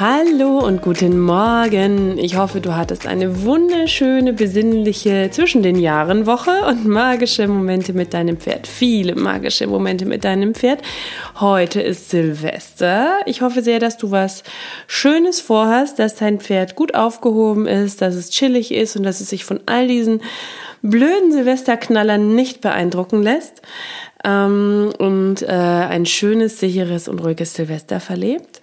Hallo und guten Morgen. Ich hoffe, du hattest eine wunderschöne, besinnliche zwischen den Jahren Woche und magische Momente mit deinem Pferd. Viele magische Momente mit deinem Pferd. Heute ist Silvester. Ich hoffe sehr, dass du was Schönes vorhast, dass dein Pferd gut aufgehoben ist, dass es chillig ist und dass es sich von all diesen blöden Silvesterknallern nicht beeindrucken lässt ähm, und äh, ein schönes, sicheres und ruhiges Silvester verlebt.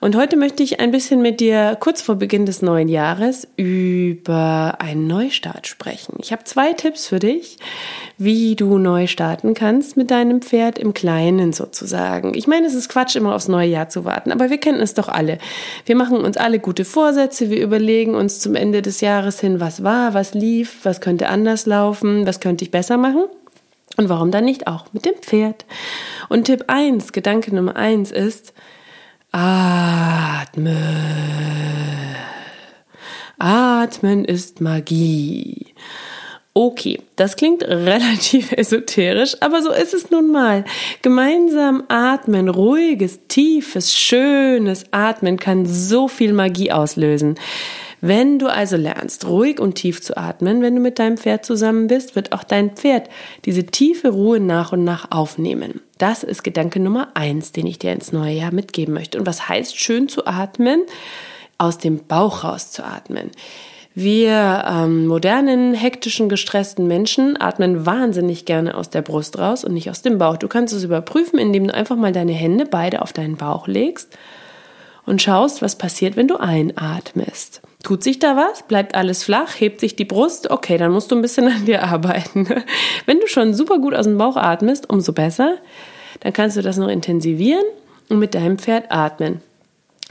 Und heute möchte ich ein bisschen mit dir kurz vor Beginn des neuen Jahres über einen Neustart sprechen. Ich habe zwei Tipps für dich, wie du neu starten kannst mit deinem Pferd im Kleinen sozusagen. Ich meine, es ist Quatsch, immer aufs neue Jahr zu warten, aber wir kennen es doch alle. Wir machen uns alle gute Vorsätze, wir überlegen uns zum Ende des Jahres hin, was war, was lief, was könnte anders laufen, was könnte ich besser machen. Und warum dann nicht auch mit dem Pferd? Und Tipp 1, Gedanke Nummer 1 ist, atme. Atmen ist Magie. Okay, das klingt relativ esoterisch, aber so ist es nun mal. Gemeinsam atmen, ruhiges, tiefes, schönes Atmen kann so viel Magie auslösen. Wenn du also lernst, ruhig und tief zu atmen, wenn du mit deinem Pferd zusammen bist, wird auch dein Pferd diese tiefe Ruhe nach und nach aufnehmen. Das ist Gedanke Nummer eins, den ich dir ins neue Jahr mitgeben möchte. Und was heißt schön zu atmen? Aus dem Bauch raus zu atmen. Wir ähm, modernen, hektischen, gestressten Menschen atmen wahnsinnig gerne aus der Brust raus und nicht aus dem Bauch. Du kannst es überprüfen, indem du einfach mal deine Hände beide auf deinen Bauch legst und schaust, was passiert, wenn du einatmest. Tut sich da was? Bleibt alles flach? Hebt sich die Brust? Okay, dann musst du ein bisschen an dir arbeiten. Wenn du schon super gut aus dem Bauch atmest, umso besser. Dann kannst du das noch intensivieren und mit deinem Pferd atmen.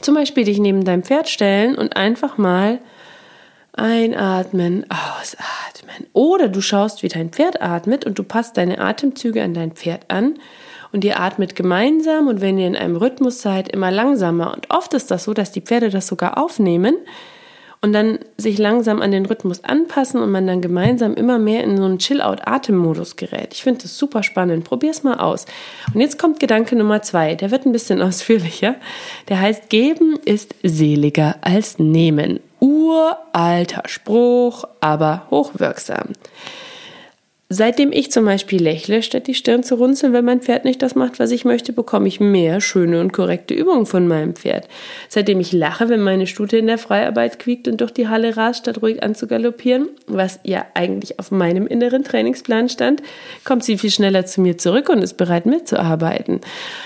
Zum Beispiel dich neben deinem Pferd stellen und einfach mal einatmen, ausatmen. Oder du schaust, wie dein Pferd atmet und du passt deine Atemzüge an dein Pferd an und ihr atmet gemeinsam und wenn ihr in einem Rhythmus seid, immer langsamer. Und oft ist das so, dass die Pferde das sogar aufnehmen und dann sich langsam an den Rhythmus anpassen und man dann gemeinsam immer mehr in so einen Chill-out-Atemmodus gerät. Ich finde das super spannend. Probier's mal aus. Und jetzt kommt Gedanke Nummer zwei. Der wird ein bisschen ausführlicher. Der heißt, geben ist seliger als nehmen. Uralter Spruch, aber hochwirksam. Seitdem ich zum Beispiel lächle, statt die Stirn zu runzeln, wenn mein Pferd nicht das macht, was ich möchte, bekomme ich mehr schöne und korrekte Übungen von meinem Pferd. Seitdem ich lache, wenn meine Stute in der Freiarbeit quiekt und durch die Halle rast, statt ruhig anzugaloppieren, was ja eigentlich auf meinem inneren Trainingsplan stand, kommt sie viel schneller zu mir zurück und ist bereit mitzuarbeiten.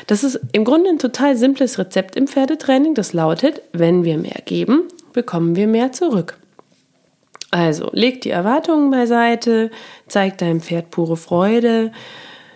Das ist im Grunde ein total simples Rezept im Pferdetraining, das lautet, wenn wir mehr geben, bekommen wir mehr zurück. Also, leg die Erwartungen beiseite, zeig deinem Pferd pure Freude.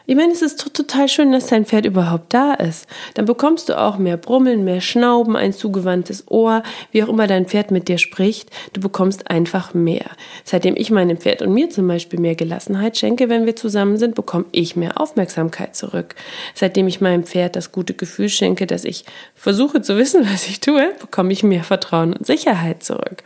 Ich meine, es ist total schön, dass dein Pferd überhaupt da ist. Dann bekommst du auch mehr Brummeln, mehr Schnauben, ein zugewandtes Ohr, wie auch immer dein Pferd mit dir spricht. Du bekommst einfach mehr. Seitdem ich meinem Pferd und mir zum Beispiel mehr Gelassenheit schenke, wenn wir zusammen sind, bekomme ich mehr Aufmerksamkeit zurück. Seitdem ich meinem Pferd das gute Gefühl schenke, dass ich versuche zu wissen, was ich tue, bekomme ich mehr Vertrauen und Sicherheit zurück.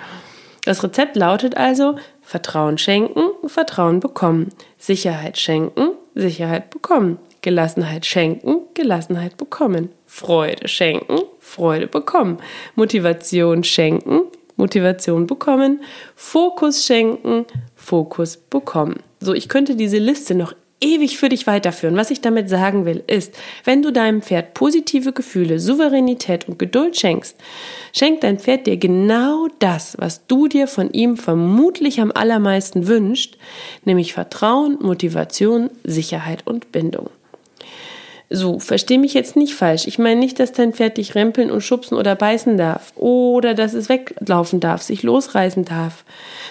Das Rezept lautet also Vertrauen schenken, Vertrauen bekommen, Sicherheit schenken, Sicherheit bekommen, Gelassenheit schenken, Gelassenheit bekommen, Freude schenken, Freude bekommen, Motivation schenken, Motivation bekommen, Fokus schenken, Fokus bekommen. So, ich könnte diese Liste noch ewig für dich weiterführen. Was ich damit sagen will, ist, wenn du deinem Pferd positive Gefühle, Souveränität und Geduld schenkst, schenkt dein Pferd dir genau das, was du dir von ihm vermutlich am allermeisten wünscht, nämlich Vertrauen, Motivation, Sicherheit und Bindung. So, versteh mich jetzt nicht falsch. Ich meine nicht, dass dein Pferd dich rempeln und schubsen oder beißen darf. Oder dass es weglaufen darf, sich losreißen darf.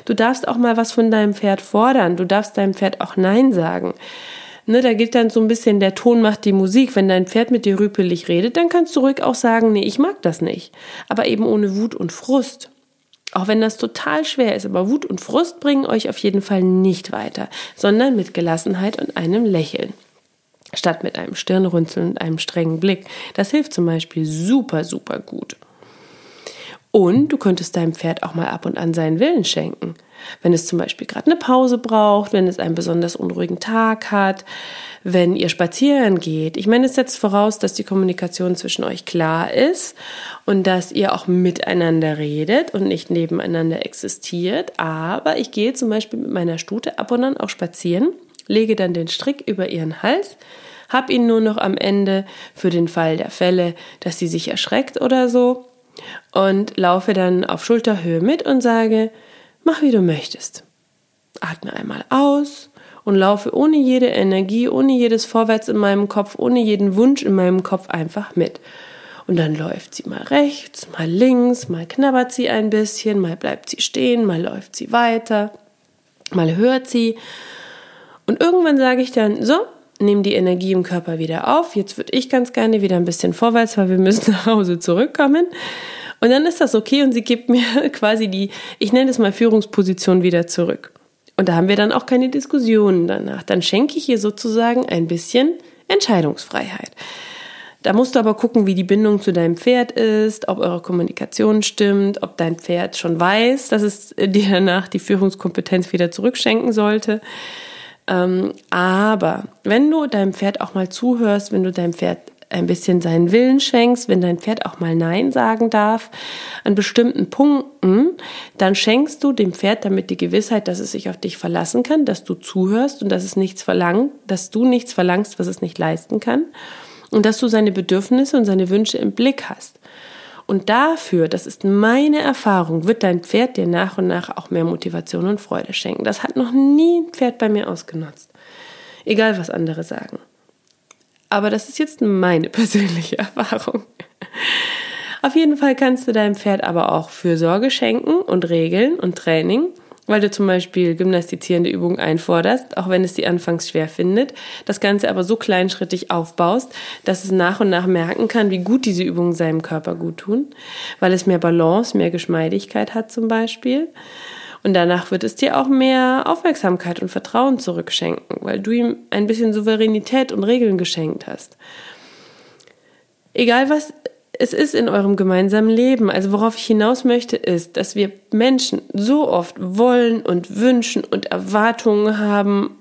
Du darfst auch mal was von deinem Pferd fordern. Du darfst deinem Pferd auch Nein sagen. Ne, da gilt dann so ein bisschen, der Ton macht die Musik. Wenn dein Pferd mit dir rüpelig redet, dann kannst du ruhig auch sagen, nee, ich mag das nicht. Aber eben ohne Wut und Frust. Auch wenn das total schwer ist, aber Wut und Frust bringen euch auf jeden Fall nicht weiter, sondern mit Gelassenheit und einem Lächeln statt mit einem Stirnrunzeln und einem strengen Blick. Das hilft zum Beispiel super, super gut. Und du könntest deinem Pferd auch mal ab und an seinen Willen schenken. Wenn es zum Beispiel gerade eine Pause braucht, wenn es einen besonders unruhigen Tag hat, wenn ihr spazieren geht. Ich meine, es setzt voraus, dass die Kommunikation zwischen euch klar ist und dass ihr auch miteinander redet und nicht nebeneinander existiert. Aber ich gehe zum Beispiel mit meiner Stute ab und an auch spazieren, lege dann den Strick über ihren Hals, hab ihn nur noch am Ende für den Fall der Fälle, dass sie sich erschreckt oder so und laufe dann auf Schulterhöhe mit und sage, mach wie du möchtest. Atme einmal aus und laufe ohne jede Energie, ohne jedes Vorwärts in meinem Kopf, ohne jeden Wunsch in meinem Kopf einfach mit. Und dann läuft sie mal rechts, mal links, mal knabbert sie ein bisschen, mal bleibt sie stehen, mal läuft sie weiter, mal hört sie. Und irgendwann sage ich dann, so, nimm die Energie im Körper wieder auf. Jetzt würde ich ganz gerne wieder ein bisschen vorwärts, weil wir müssen nach Hause zurückkommen. Und dann ist das okay und sie gibt mir quasi die, ich nenne es mal Führungsposition wieder zurück. Und da haben wir dann auch keine Diskussionen danach. Dann schenke ich ihr sozusagen ein bisschen Entscheidungsfreiheit. Da musst du aber gucken, wie die Bindung zu deinem Pferd ist, ob eure Kommunikation stimmt, ob dein Pferd schon weiß, dass es dir danach die Führungskompetenz wieder zurückschenken sollte. Ähm, aber wenn du deinem Pferd auch mal zuhörst, wenn du deinem Pferd ein bisschen seinen Willen schenkst, wenn dein Pferd auch mal Nein sagen darf an bestimmten Punkten, dann schenkst du dem Pferd damit die Gewissheit, dass es sich auf dich verlassen kann, dass du zuhörst und dass es nichts verlangt, dass du nichts verlangst, was es nicht leisten kann und dass du seine Bedürfnisse und seine Wünsche im Blick hast. Und dafür, das ist meine Erfahrung, wird dein Pferd dir nach und nach auch mehr Motivation und Freude schenken. Das hat noch nie ein Pferd bei mir ausgenutzt. Egal, was andere sagen. Aber das ist jetzt meine persönliche Erfahrung. Auf jeden Fall kannst du deinem Pferd aber auch Fürsorge schenken und Regeln und Training, weil du zum Beispiel gymnastizierende Übungen einforderst, auch wenn es sie anfangs schwer findet, das Ganze aber so kleinschrittig aufbaust, dass es nach und nach merken kann, wie gut diese Übungen seinem Körper gut tun, weil es mehr Balance, mehr Geschmeidigkeit hat zum Beispiel. Und danach wird es dir auch mehr Aufmerksamkeit und Vertrauen zurückschenken, weil du ihm ein bisschen Souveränität und Regeln geschenkt hast. Egal was es ist in eurem gemeinsamen Leben. Also worauf ich hinaus möchte, ist, dass wir Menschen so oft wollen und wünschen und Erwartungen haben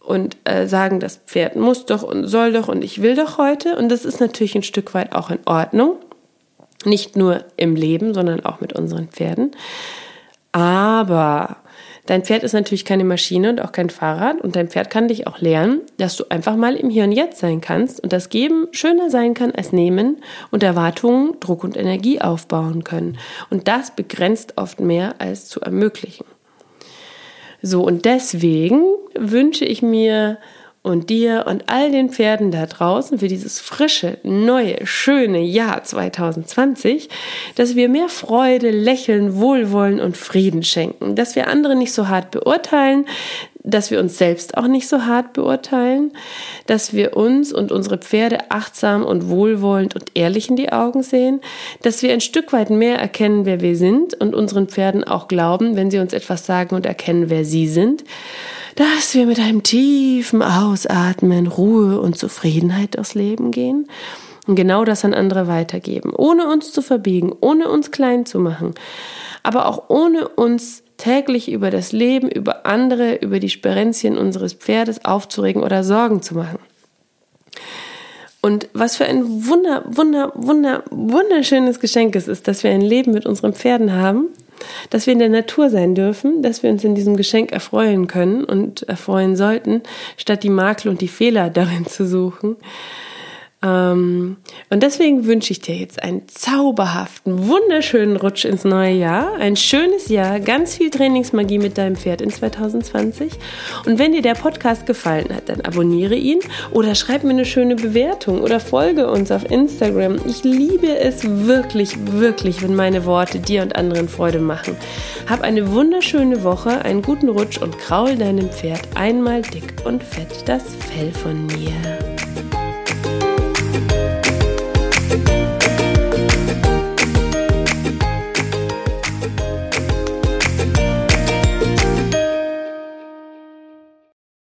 und äh, sagen, das Pferd muss doch und soll doch und ich will doch heute. Und das ist natürlich ein Stück weit auch in Ordnung. Nicht nur im Leben, sondern auch mit unseren Pferden. Aber dein Pferd ist natürlich keine Maschine und auch kein Fahrrad und dein Pferd kann dich auch lernen, dass du einfach mal im Hier und Jetzt sein kannst und das Geben schöner sein kann als Nehmen und Erwartungen, Druck und Energie aufbauen können. Und das begrenzt oft mehr als zu ermöglichen. So, und deswegen wünsche ich mir und dir und all den Pferden da draußen für dieses frische, neue, schöne Jahr 2020, dass wir mehr Freude, Lächeln, Wohlwollen und Frieden schenken, dass wir andere nicht so hart beurteilen, dass wir uns selbst auch nicht so hart beurteilen, dass wir uns und unsere Pferde achtsam und wohlwollend und ehrlich in die Augen sehen, dass wir ein Stück weit mehr erkennen, wer wir sind und unseren Pferden auch glauben, wenn sie uns etwas sagen und erkennen, wer sie sind dass wir mit einem tiefen Ausatmen Ruhe und Zufriedenheit durchs Leben gehen und genau das an andere weitergeben, ohne uns zu verbiegen, ohne uns klein zu machen, aber auch ohne uns täglich über das Leben, über andere, über die Sperenzien unseres Pferdes aufzuregen oder Sorgen zu machen. Und was für ein wunder, wunder, wunder, wunderschönes Geschenk es ist, dass wir ein Leben mit unseren Pferden haben, dass wir in der Natur sein dürfen, dass wir uns in diesem Geschenk erfreuen können und erfreuen sollten, statt die Makel und die Fehler darin zu suchen. Ähm, und deswegen wünsche ich dir jetzt einen zauberhaften, wunderschönen Rutsch ins neue Jahr, ein schönes Jahr, ganz viel Trainingsmagie mit deinem Pferd in 2020. Und wenn dir der Podcast gefallen hat, dann abonniere ihn oder schreib mir eine schöne Bewertung oder folge uns auf Instagram. Ich liebe es wirklich, wirklich, wenn meine Worte dir und anderen Freude machen. Hab eine wunderschöne Woche, einen guten Rutsch und kraul deinem Pferd einmal dick und fett das Fell von mir.